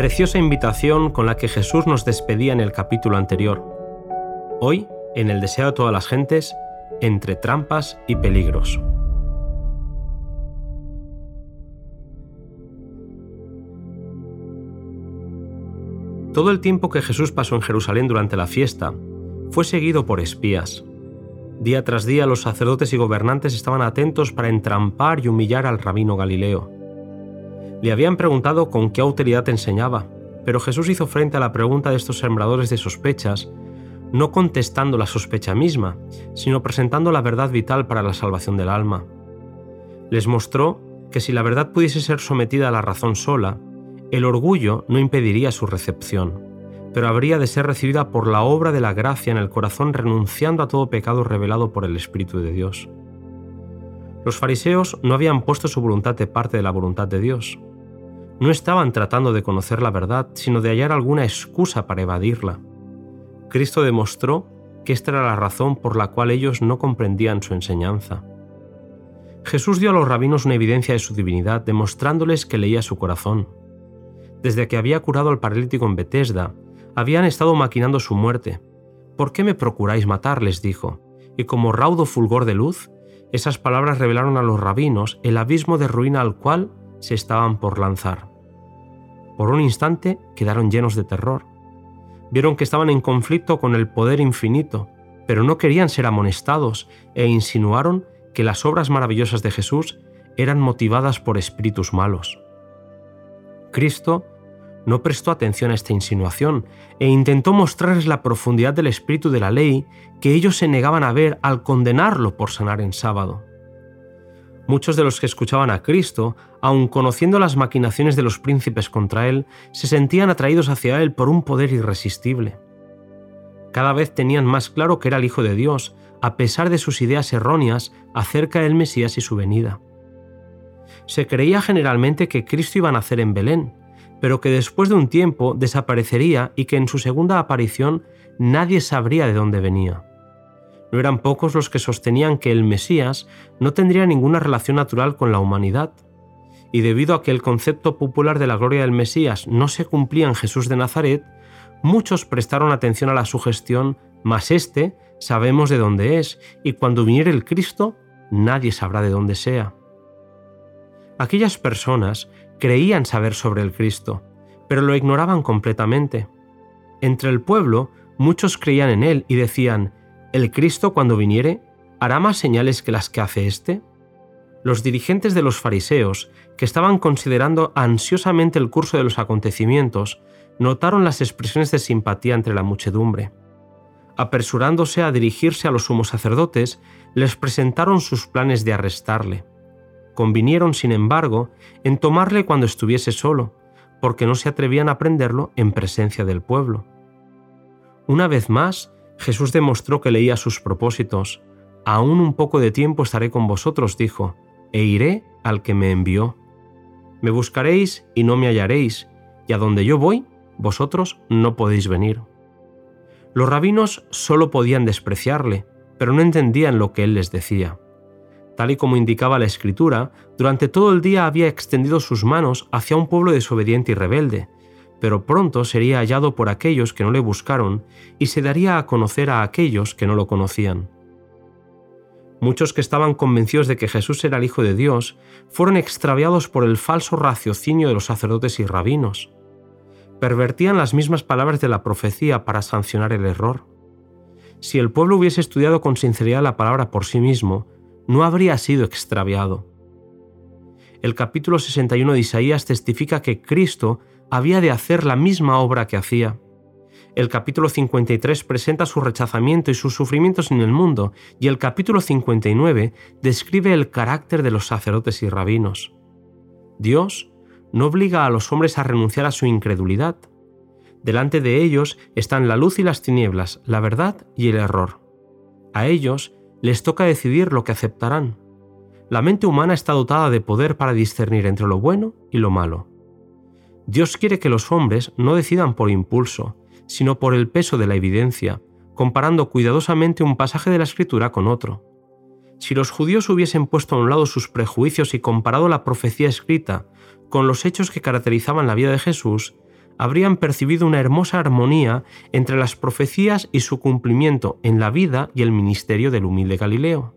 Preciosa invitación con la que Jesús nos despedía en el capítulo anterior. Hoy, en el deseo de todas las gentes, entre trampas y peligros. Todo el tiempo que Jesús pasó en Jerusalén durante la fiesta fue seguido por espías. Día tras día los sacerdotes y gobernantes estaban atentos para entrampar y humillar al rabino Galileo. Le habían preguntado con qué autoridad enseñaba, pero Jesús hizo frente a la pregunta de estos sembradores de sospechas, no contestando la sospecha misma, sino presentando la verdad vital para la salvación del alma. Les mostró que si la verdad pudiese ser sometida a la razón sola, el orgullo no impediría su recepción, pero habría de ser recibida por la obra de la gracia en el corazón renunciando a todo pecado revelado por el Espíritu de Dios. Los fariseos no habían puesto su voluntad de parte de la voluntad de Dios. No estaban tratando de conocer la verdad, sino de hallar alguna excusa para evadirla. Cristo demostró que esta era la razón por la cual ellos no comprendían su enseñanza. Jesús dio a los rabinos una evidencia de su divinidad, demostrándoles que leía su corazón desde que había curado al paralítico en Betesda, habían estado maquinando su muerte. ¿Por qué me procuráis matar? les dijo. Y como raudo fulgor de luz, esas palabras revelaron a los rabinos el abismo de ruina al cual se estaban por lanzar. Por un instante quedaron llenos de terror. Vieron que estaban en conflicto con el poder infinito, pero no querían ser amonestados e insinuaron que las obras maravillosas de Jesús eran motivadas por espíritus malos. Cristo no prestó atención a esta insinuación e intentó mostrarles la profundidad del espíritu de la ley que ellos se negaban a ver al condenarlo por sanar en sábado. Muchos de los que escuchaban a Cristo, aun conociendo las maquinaciones de los príncipes contra él, se sentían atraídos hacia él por un poder irresistible. Cada vez tenían más claro que era el Hijo de Dios, a pesar de sus ideas erróneas acerca del Mesías y su venida se creía generalmente que Cristo iba a nacer en Belén, pero que después de un tiempo desaparecería y que en su segunda aparición nadie sabría de dónde venía. No eran pocos los que sostenían que el Mesías no tendría ninguna relación natural con la humanidad, y debido a que el concepto popular de la gloria del Mesías no se cumplía en Jesús de Nazaret, muchos prestaron atención a la sugestión, mas este sabemos de dónde es, y cuando viniere el Cristo, nadie sabrá de dónde sea. Aquellas personas creían saber sobre el Cristo, pero lo ignoraban completamente. Entre el pueblo, muchos creían en él y decían, ¿el Cristo cuando viniere hará más señales que las que hace éste? Los dirigentes de los fariseos, que estaban considerando ansiosamente el curso de los acontecimientos, notaron las expresiones de simpatía entre la muchedumbre. Apresurándose a dirigirse a los sumos sacerdotes, les presentaron sus planes de arrestarle. Convinieron, sin embargo, en tomarle cuando estuviese solo, porque no se atrevían a prenderlo en presencia del pueblo. Una vez más, Jesús demostró que leía sus propósitos. Aún un poco de tiempo estaré con vosotros, dijo, e iré al que me envió. Me buscaréis y no me hallaréis, y a donde yo voy, vosotros no podéis venir. Los rabinos solo podían despreciarle, pero no entendían lo que él les decía. Tal y como indicaba la escritura, durante todo el día había extendido sus manos hacia un pueblo desobediente y rebelde, pero pronto sería hallado por aquellos que no le buscaron y se daría a conocer a aquellos que no lo conocían. Muchos que estaban convencidos de que Jesús era el Hijo de Dios fueron extraviados por el falso raciocinio de los sacerdotes y rabinos. Pervertían las mismas palabras de la profecía para sancionar el error. Si el pueblo hubiese estudiado con sinceridad la palabra por sí mismo, no habría sido extraviado. El capítulo 61 de Isaías testifica que Cristo había de hacer la misma obra que hacía. El capítulo 53 presenta su rechazamiento y sus sufrimientos en el mundo, y el capítulo 59 describe el carácter de los sacerdotes y rabinos. Dios no obliga a los hombres a renunciar a su incredulidad. Delante de ellos están la luz y las tinieblas, la verdad y el error. A ellos les toca decidir lo que aceptarán. La mente humana está dotada de poder para discernir entre lo bueno y lo malo. Dios quiere que los hombres no decidan por impulso, sino por el peso de la evidencia, comparando cuidadosamente un pasaje de la escritura con otro. Si los judíos hubiesen puesto a un lado sus prejuicios y comparado la profecía escrita con los hechos que caracterizaban la vida de Jesús, habrían percibido una hermosa armonía entre las profecías y su cumplimiento en la vida y el ministerio del humilde Galileo.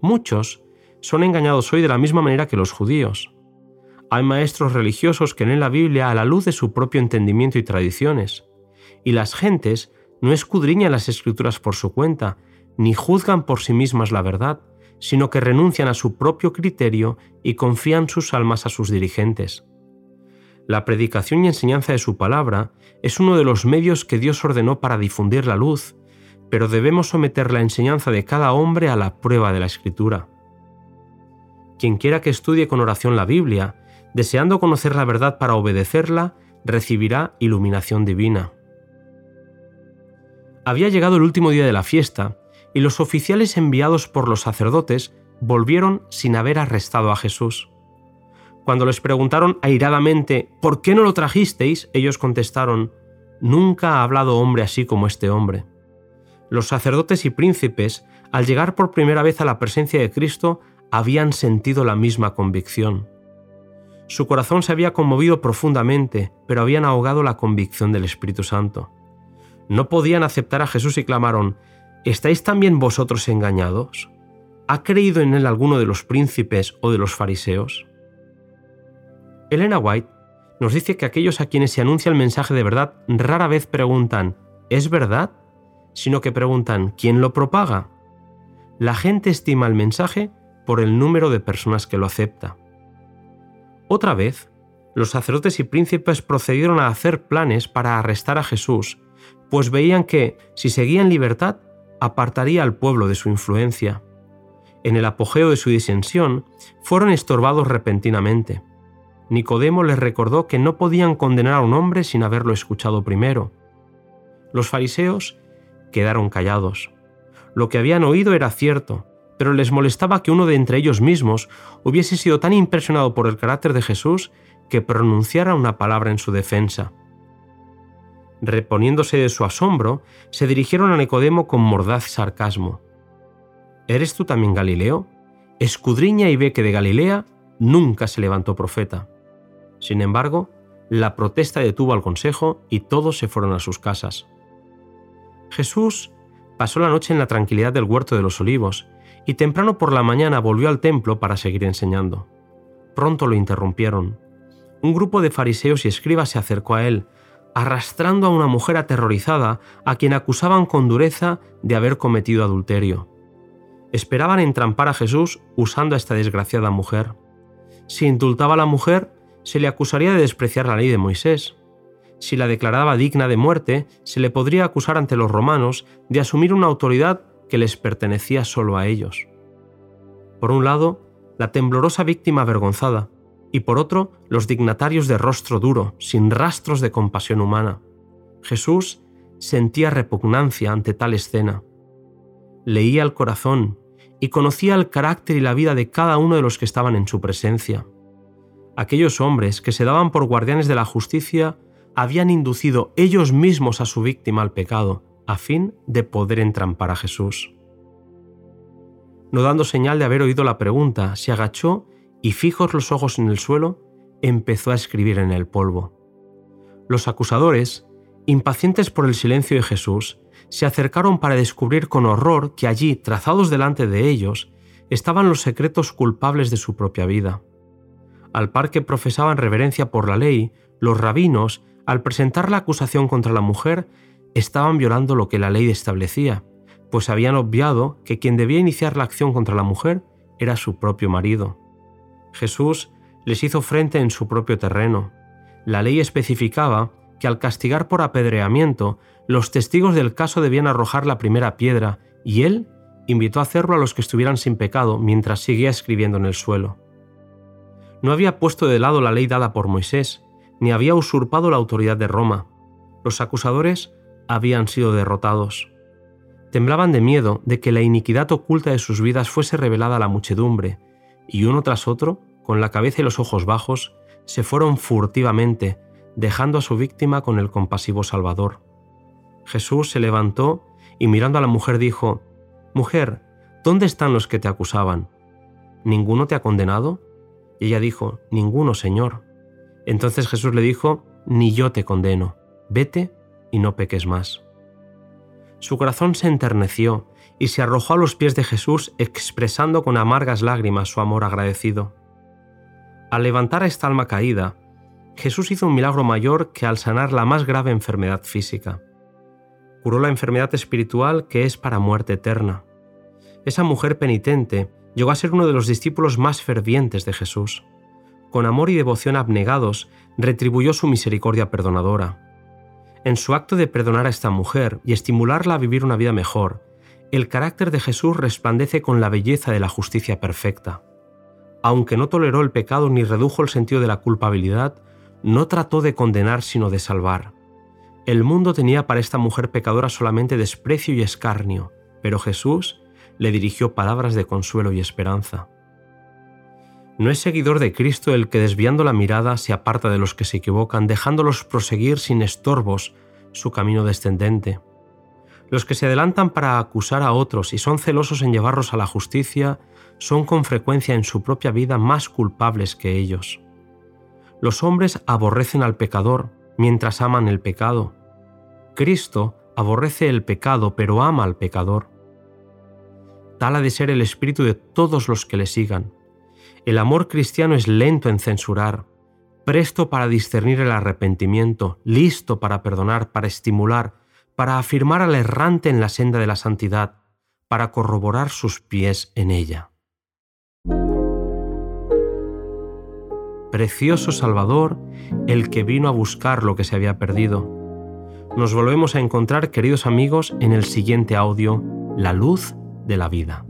Muchos son engañados hoy de la misma manera que los judíos. Hay maestros religiosos que leen la Biblia a la luz de su propio entendimiento y tradiciones, y las gentes no escudriñan las escrituras por su cuenta, ni juzgan por sí mismas la verdad, sino que renuncian a su propio criterio y confían sus almas a sus dirigentes. La predicación y enseñanza de su palabra es uno de los medios que Dios ordenó para difundir la luz, pero debemos someter la enseñanza de cada hombre a la prueba de la escritura. Quien quiera que estudie con oración la Biblia, deseando conocer la verdad para obedecerla, recibirá iluminación divina. Había llegado el último día de la fiesta, y los oficiales enviados por los sacerdotes volvieron sin haber arrestado a Jesús. Cuando les preguntaron airadamente ¿Por qué no lo trajisteis? ellos contestaron Nunca ha hablado hombre así como este hombre. Los sacerdotes y príncipes, al llegar por primera vez a la presencia de Cristo, habían sentido la misma convicción. Su corazón se había conmovido profundamente, pero habían ahogado la convicción del Espíritu Santo. No podían aceptar a Jesús y clamaron, ¿Estáis también vosotros engañados? ¿Ha creído en él alguno de los príncipes o de los fariseos? Elena White nos dice que aquellos a quienes se anuncia el mensaje de verdad rara vez preguntan ¿es verdad? sino que preguntan ¿quién lo propaga? La gente estima el mensaje por el número de personas que lo acepta. Otra vez, los sacerdotes y príncipes procedieron a hacer planes para arrestar a Jesús, pues veían que, si seguía en libertad, apartaría al pueblo de su influencia. En el apogeo de su disensión, fueron estorbados repentinamente. Nicodemo les recordó que no podían condenar a un hombre sin haberlo escuchado primero. Los fariseos quedaron callados. Lo que habían oído era cierto, pero les molestaba que uno de entre ellos mismos hubiese sido tan impresionado por el carácter de Jesús que pronunciara una palabra en su defensa reponiéndose de su asombro, se dirigieron a Nicodemo con mordaz sarcasmo. ¿Eres tú también Galileo? Escudriña y ve que de Galilea nunca se levantó profeta. Sin embargo, la protesta detuvo al consejo y todos se fueron a sus casas. Jesús pasó la noche en la tranquilidad del huerto de los olivos y temprano por la mañana volvió al templo para seguir enseñando. Pronto lo interrumpieron. Un grupo de fariseos y escribas se acercó a él, arrastrando a una mujer aterrorizada a quien acusaban con dureza de haber cometido adulterio. Esperaban entrampar a Jesús usando a esta desgraciada mujer. Si indultaba a la mujer, se le acusaría de despreciar la ley de Moisés. Si la declaraba digna de muerte, se le podría acusar ante los romanos de asumir una autoridad que les pertenecía solo a ellos. Por un lado, la temblorosa víctima avergonzada, y por otro los dignatarios de rostro duro, sin rastros de compasión humana. Jesús sentía repugnancia ante tal escena. Leía el corazón y conocía el carácter y la vida de cada uno de los que estaban en su presencia. Aquellos hombres que se daban por guardianes de la justicia habían inducido ellos mismos a su víctima al pecado, a fin de poder entrampar a Jesús. No dando señal de haber oído la pregunta, se agachó y fijos los ojos en el suelo, empezó a escribir en el polvo. Los acusadores, impacientes por el silencio de Jesús, se acercaron para descubrir con horror que allí, trazados delante de ellos, estaban los secretos culpables de su propia vida. Al par que profesaban reverencia por la ley, los rabinos, al presentar la acusación contra la mujer, estaban violando lo que la ley establecía, pues habían obviado que quien debía iniciar la acción contra la mujer era su propio marido. Jesús les hizo frente en su propio terreno. La ley especificaba que al castigar por apedreamiento, los testigos del caso debían arrojar la primera piedra, y él invitó a hacerlo a los que estuvieran sin pecado mientras seguía escribiendo en el suelo. No había puesto de lado la ley dada por Moisés, ni había usurpado la autoridad de Roma. Los acusadores habían sido derrotados. Temblaban de miedo de que la iniquidad oculta de sus vidas fuese revelada a la muchedumbre, y uno tras otro, con la cabeza y los ojos bajos, se fueron furtivamente, dejando a su víctima con el compasivo Salvador. Jesús se levantó y mirando a la mujer dijo, Mujer, ¿dónde están los que te acusaban? ¿Ninguno te ha condenado? Y ella dijo, Ninguno, Señor. Entonces Jesús le dijo, ni yo te condeno, vete y no peques más. Su corazón se enterneció y se arrojó a los pies de Jesús expresando con amargas lágrimas su amor agradecido. Al levantar a esta alma caída, Jesús hizo un milagro mayor que al sanar la más grave enfermedad física. Curó la enfermedad espiritual que es para muerte eterna. Esa mujer penitente llegó a ser uno de los discípulos más fervientes de Jesús. Con amor y devoción abnegados, retribuyó su misericordia perdonadora. En su acto de perdonar a esta mujer y estimularla a vivir una vida mejor, el carácter de Jesús resplandece con la belleza de la justicia perfecta. Aunque no toleró el pecado ni redujo el sentido de la culpabilidad, no trató de condenar sino de salvar. El mundo tenía para esta mujer pecadora solamente desprecio y escarnio, pero Jesús le dirigió palabras de consuelo y esperanza. No es seguidor de Cristo el que desviando la mirada se aparta de los que se equivocan, dejándolos proseguir sin estorbos su camino descendente. Los que se adelantan para acusar a otros y son celosos en llevarlos a la justicia son con frecuencia en su propia vida más culpables que ellos. Los hombres aborrecen al pecador mientras aman el pecado. Cristo aborrece el pecado pero ama al pecador. Tal ha de ser el espíritu de todos los que le sigan. El amor cristiano es lento en censurar, presto para discernir el arrepentimiento, listo para perdonar, para estimular, para afirmar al errante en la senda de la santidad, para corroborar sus pies en ella. Precioso Salvador, el que vino a buscar lo que se había perdido. Nos volvemos a encontrar, queridos amigos, en el siguiente audio, La luz de la vida.